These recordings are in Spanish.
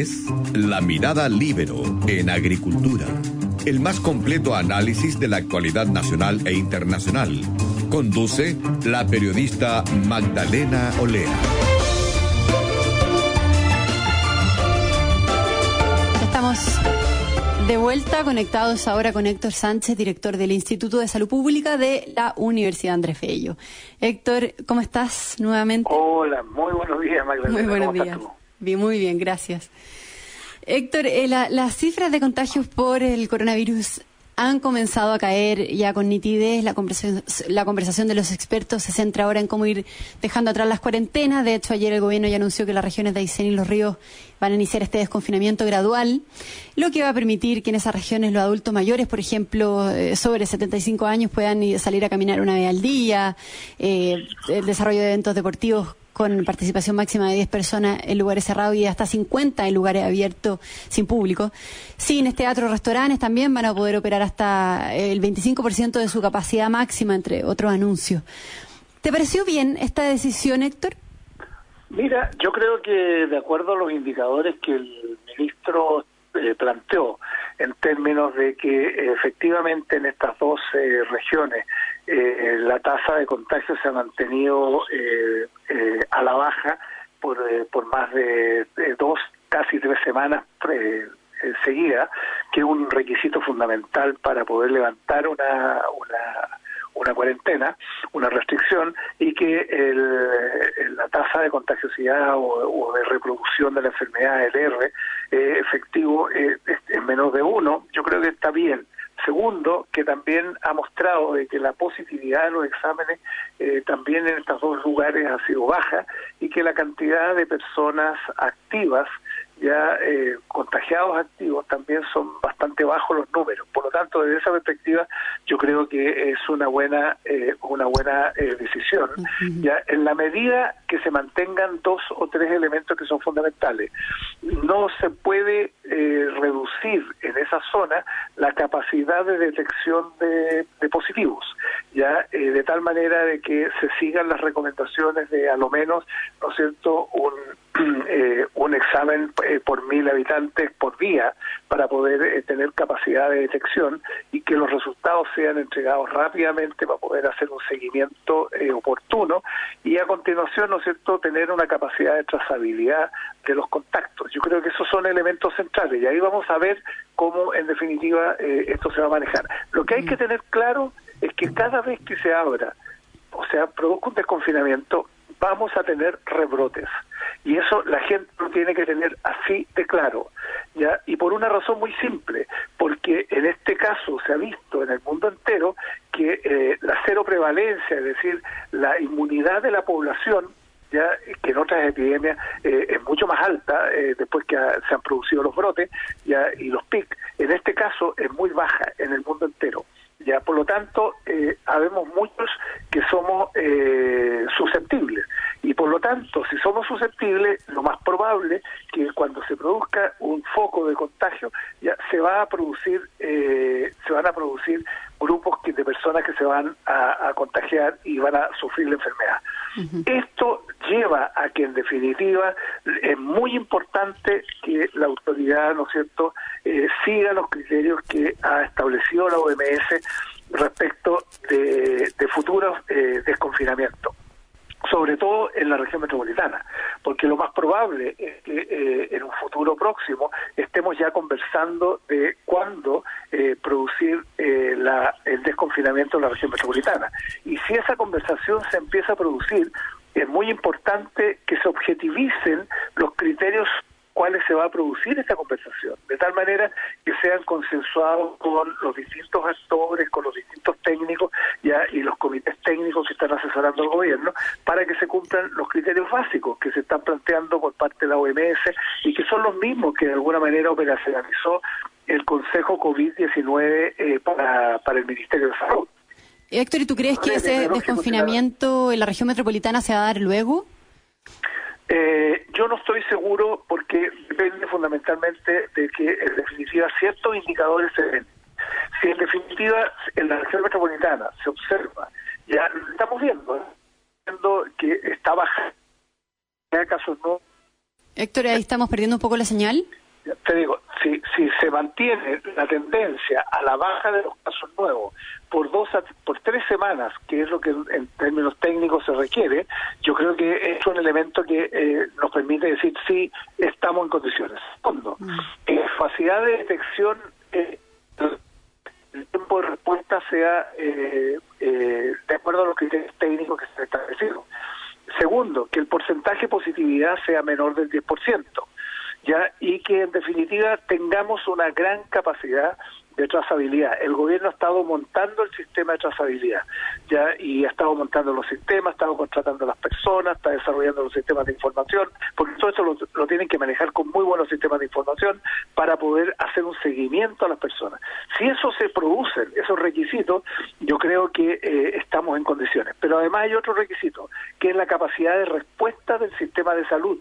es La Mirada Libero en Agricultura, el más completo análisis de la actualidad nacional e internacional. Conduce la periodista Magdalena Olea. Estamos de vuelta conectados ahora con Héctor Sánchez, director del Instituto de Salud Pública de la Universidad Andrés Fello. Héctor, ¿cómo estás nuevamente? Hola, muy buenos días, Magdalena. Muy buenos días. Bien, muy bien, gracias. Héctor, eh, las cifras de contagios por el coronavirus han comenzado a caer ya con nitidez. La conversación, la conversación de los expertos se centra ahora en cómo ir dejando atrás las cuarentenas. De hecho, ayer el gobierno ya anunció que las regiones de Aysén y Los Ríos van a iniciar este desconfinamiento gradual, lo que va a permitir que en esas regiones los adultos mayores, por ejemplo, eh, sobre 75 años, puedan salir a caminar una vez al día, eh, el desarrollo de eventos deportivos con participación máxima de 10 personas en lugares cerrados y hasta 50 en lugares abiertos sin público. Cines, teatros, restaurantes también van a poder operar hasta el 25% de su capacidad máxima, entre otros anuncios. ¿Te pareció bien esta decisión, Héctor? Mira, yo creo que de acuerdo a los indicadores que el ministro eh, planteó, en términos de que efectivamente en estas dos regiones eh, la tasa de contagio se ha mantenido eh, eh, a la baja por, por más de, dos, casi tres semanas seguidas, que es un requisito fundamental para poder levantar una, una una cuarentena, una restricción, y que el, la tasa de contagiosidad o, de reproducción de la enfermedad, el R, efectivo, es menos de uno, yo creo que está bien. Segundo, que también ha mostrado de que la positividad de los exámenes eh, también en estos dos lugares ha sido baja y que la cantidad de personas activas ya eh, contagiados activos también son bastante bajos los números. Por lo tanto, desde esa perspectiva, yo creo que es una buena eh, una buena eh, decisión. Ya en la medida que se mantengan dos o tres elementos que son fundamentales, no se puede reducir en esa zona la capacidad de detección de, de positivos, ya de tal manera de que se sigan las recomendaciones de a lo menos, ¿no es cierto?, un eh, un examen eh, por mil habitantes por día para poder eh, tener capacidad de detección y que los resultados sean entregados rápidamente para poder hacer un seguimiento oportuno y a continuación, ¿no es cierto?, tener una capacidad de trazabilidad de los contactos. Yo creo que esos son elementos centrales y ahí vamos a ver cómo, en definitiva, esto se va a manejar. Lo que hay que tener claro es que cada vez que se abra, o sea, produzca un desconfinamiento, vamos a tener rebrotes. Y eso la gente lo tiene que tener así de claro. ¿ya? Y por una razón muy simple, porque en este caso se ha visto en el mundo entero que eh, la cero prevalencia, es decir, la inmunidad de la población, ya que en otras epidemias eh, es mucho más alta eh, después que se han producido los brotes ya y los pics. En este caso es muy baja en el mundo entero. Ya, por lo tanto, eh, habemos muchos que somos eh, susceptibles. Y por lo tanto, si somos lo más probable que cuando se produzca un foco de contagio, ya se va a producir, eh, se van a producir grupos de personas que se van a, contagiar y van a sufrir la enfermedad. Esto lleva a que, en definitiva, es muy importante que la autoridad, ¿no es cierto?, eh, siga los criterios que ha establecido la OMS respecto de, futuros eh, desconfinamientos sobre todo en la región metropolitana, porque lo más probable es que eh, en un futuro próximo estemos ya conversando de cuándo eh, producir eh, la, el desconfinamiento en la región metropolitana. Y si esa conversación se empieza a producir, es muy importante que se objetivicen los criterios cuáles se va a producir esta conversación, de tal manera que sean consensuados con los distintos actores, con los distintos técnicos ya y los comités técnicos que están asesorando al gobierno para que se cumplan los criterios básicos que se están planteando por parte de la OMS y que son los mismos que de alguna manera operacionalizó el Consejo COVID-19 eh, para, para el Ministerio de Salud. Héctor, ¿y tú crees que ese desconfinamiento en la región metropolitana se va a dar luego? Eh, yo no estoy seguro porque depende fundamentalmente de que en definitiva ciertos indicadores se ven. Si en definitiva en la región metropolitana se observa, ya estamos viendo, ¿eh? viendo que está bajando, casos no Héctor, ahí estamos perdiendo un poco la señal. Te digo, si, si se mantiene la tendencia a la baja de los casos nuevos por dos por tres semanas, que es lo que en términos técnicos se requiere, yo creo que es un elemento que eh, nos permite decir sí estamos en condiciones. Segundo, mm. capacidad de detección, eh, el tiempo de respuesta sea eh, de acuerdo a los criterios técnicos que se han establecido. Segundo, que el porcentaje de positividad sea menor del 10%, ¿ya? y que en definitiva tengamos una gran capacidad de trazabilidad. El gobierno ha estado montando el sistema de trazabilidad, ya y ha estado montando los sistemas, ha estado contratando a las personas, está desarrollando los sistemas de información, porque todo eso lo, tienen que manejar con muy buenos sistemas de información para poder hacer un seguimiento a las personas. Si eso se produce, esos requisitos, yo creo que eh, estamos en condiciones. Pero además hay otro requisito, que es la capacidad de respuesta del sistema de salud.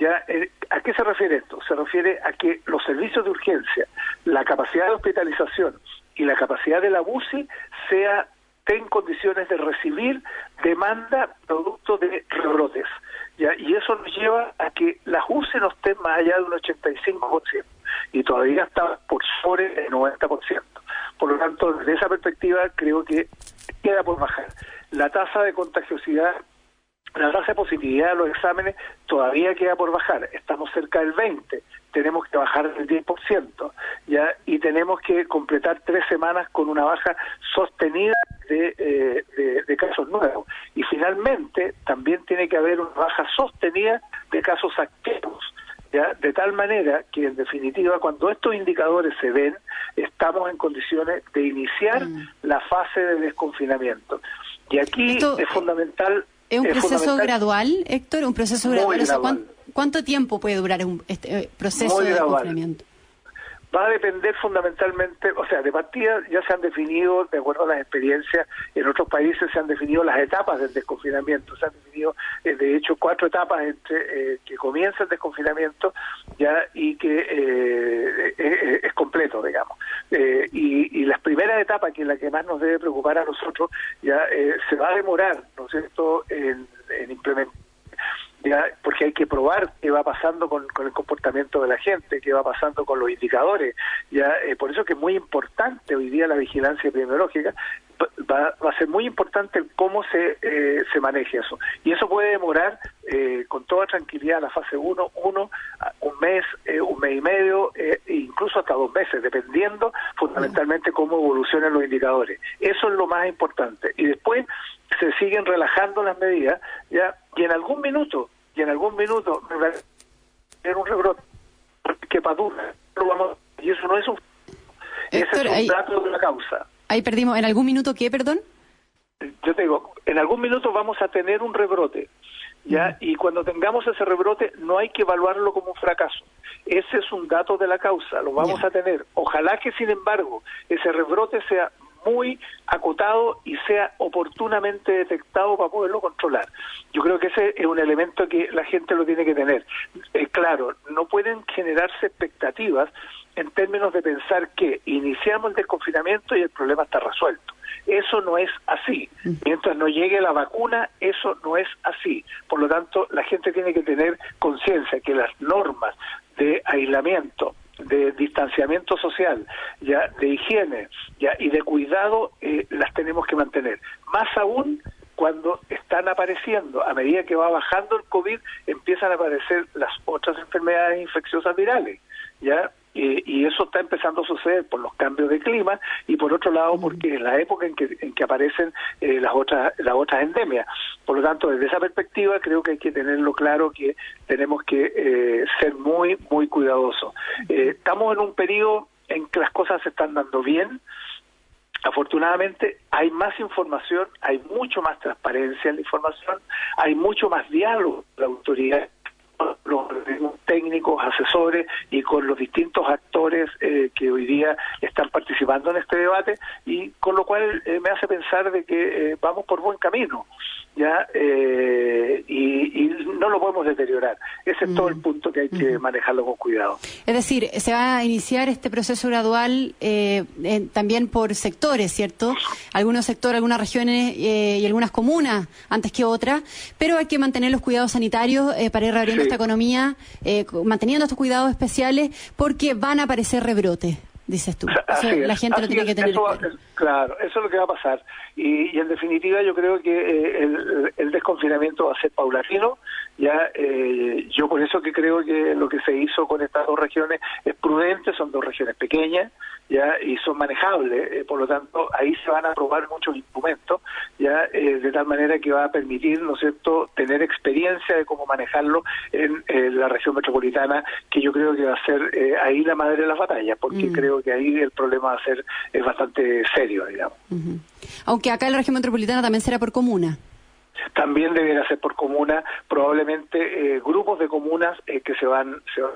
¿Ya? Eh, ¿A qué se refiere esto? Se refiere a que los servicios de urgencia, la capacidad de hospitalización y la capacidad de la UCI sea en condiciones de recibir demanda producto de rebrotes. ¿ya? Y eso nos lleva a que la UCI no esté más allá de un 85% y todavía está por sobre el 90%. Por lo tanto, desde esa perspectiva creo que queda por bajar. La tasa de contagiosidad la tasa de positividad de los exámenes todavía queda por bajar, estamos cerca del 20, tenemos que bajar del 10%, ¿ya? y tenemos que completar tres semanas con una baja sostenida de, eh, de, casos nuevos. Y finalmente también tiene que haber una baja sostenida de casos activos. ¿Ya? de tal manera que en definitiva cuando estos indicadores se ven estamos en condiciones de iniciar mm. la fase de desconfinamiento y aquí es fundamental ¿Es un proceso gradual, Héctor? ¿Un proceso gradual? ¿cuánto, tiempo puede durar un, este eh, proceso de confinamiento? Va a depender fundamentalmente, o sea, de partida ya se han definido, de acuerdo a las experiencias, en otros países se han definido las etapas del desconfinamiento, se han definido, eh, de hecho, cuatro etapas entre eh, que comienza el desconfinamiento ya y que es completo, digamos. Y, y, las primeras etapas, que es la que más nos debe preocupar a nosotros, ya se va a demorar, ¿no es cierto?, en, en implementar porque hay que probar qué va pasando con, el comportamiento de la gente, qué va pasando con los indicadores. ya eh, Por eso que es muy importante hoy día la vigilancia epidemiológica, va, va a ser muy importante cómo se, eh, se maneje eso. Y eso puede demorar eh, con toda tranquilidad la fase 1, uno, un mes, un mes y medio, e incluso hasta dos meses, dependiendo fundamentalmente cómo evolucionan los indicadores. Eso es lo más importante. Y después se siguen relajando las medidas, ya y en algún minuto, y en algún minuto va a tener un rebrote que padura, y eso no es un ese es un dato de la causa. Ahí perdimos, ¿en algún minuto qué, perdón? Yo te digo, en algún minuto vamos a tener un rebrote, ¿ya? Y cuando tengamos ese rebrote no hay que evaluarlo como un fracaso. Ese es un dato de la causa, lo vamos a tener. Ojalá que, sin embargo, ese rebrote sea muy acotado y sea oportunamente detectado para poderlo controlar. Yo creo que ese es un elemento que la gente lo tiene que tener. Eh, claro, no pueden generarse expectativas en términos de pensar que iniciamos el desconfinamiento y el problema está resuelto. Eso no es así. Mientras no llegue la vacuna, eso no es así. Por lo tanto, la gente tiene que tener conciencia que las normas de aislamiento, de distanciamiento social, ya de higiene, ya y de cuidado eh, las tenemos que mantener. Más aún cuando están apareciendo, a medida que va bajando el COVID, empiezan a aparecer las otras enfermedades infecciosas virales, ya y eso está empezando a suceder por los cambios de clima y por otro lado porque es la época en que, en que aparecen eh, las otras las otras endemias. Por lo tanto, desde esa perspectiva creo que hay que tenerlo claro que tenemos que eh, ser muy muy cuidadosos. Eh, estamos en un periodo en que las cosas se están dando bien. Afortunadamente hay más información, hay mucho más transparencia en la información, hay mucho más diálogo la autoridad, los técnicos técnicos, asesores y con los distintos actores eh, que hoy día están participando en este debate y con lo cual eh, me hace pensar de que vamos por buen camino ya y, y, no lo podemos deteriorar. Ese es todo el punto que hay que manejarlo con cuidado. Es decir, se va a iniciar este proceso gradual también por sectores, ¿cierto? Algunos sectores, algunas regiones y algunas comunas antes que otras, pero hay que mantener los cuidados sanitarios para ir reabriendo esta economía, eh, manteniendo estos cuidados especiales, porque van a aparecer rebrotes, dices tú. la gente lo tiene que tener. Claro, eso es lo que va a pasar. Y, en definitiva yo creo que eh, el, el, desconfinamiento va a ser paulatino. Ya, eh, yo por eso que creo que lo que se hizo con estas dos regiones es prudente, son dos regiones pequeñas, ya y son manejables, eh, por lo tanto ahí se van a probar muchos instrumentos, ya eh, de tal manera que va a permitir, ¿no es cierto?, tener experiencia de cómo manejarlo en la región metropolitana, que yo creo que va a ser eh, ahí la madre de las batallas, porque mm. creo que ahí el problema va a ser es bastante serio, digamos. Aunque acá en la región metropolitana también será por comuna también debería ser por comuna, probablemente grupos de comunas que se van, se van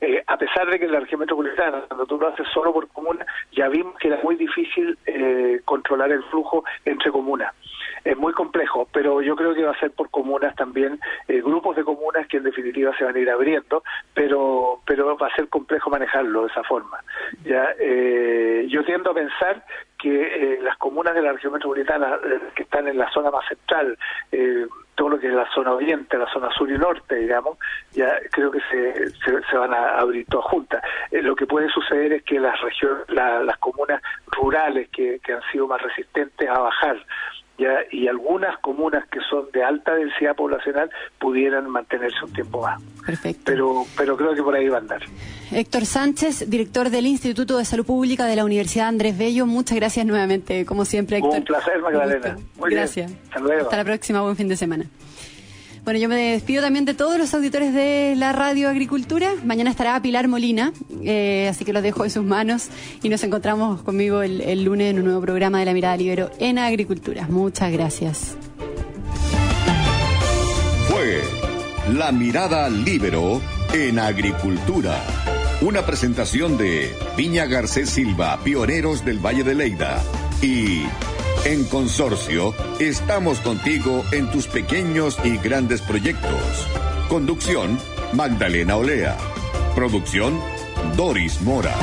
eh, a pesar de que en la región metropolitana, cuando tú lo haces solo por comuna, ya vimos que era muy difícil eh, controlar el flujo entre comunas. Es muy complejo, pero yo creo que va a ser por comunas también, eh, grupos de comunas que en definitiva se van a ir abriendo, pero pero va a ser complejo manejarlo de esa forma. Ya, yo tiendo a pensar que las comunas de la región metropolitana que están en la zona más central, todo lo que es la zona oriente, la zona sur y norte, digamos, ya creo que se, se, van a abrir todas juntas. Eh, lo que puede suceder es que las regiones, las comunas rurales que, que han sido más resistentes a bajar, ya, y algunas comunas que son de alta densidad poblacional pudieran mantenerse un tiempo más. Perfecto. Pero, pero creo que por ahí va a andar. Héctor Sánchez, director del Instituto de Salud Pública de la Universidad Andrés Bello, muchas gracias nuevamente, como siempre, Héctor. Un placer, Magdalena. Muy gracias. Hasta luego. Hasta la próxima, buen fin de semana. Bueno, yo me despido también de todos los auditores de la Radio Agricultura. Mañana estará Pilar Molina, eh, así que los dejo en sus manos y nos encontramos conmigo el, el lunes en un nuevo programa de La Mirada Libero en Agricultura. Muchas gracias. Fue La Mirada Libero en Agricultura. Una presentación de Piña Garcés Silva, pioneros del Valle de Leida. Y en Consorcio, estamos contigo en tus pequeños y grandes proyectos. Conducción, Magdalena Olea. Producción, Doris Mora.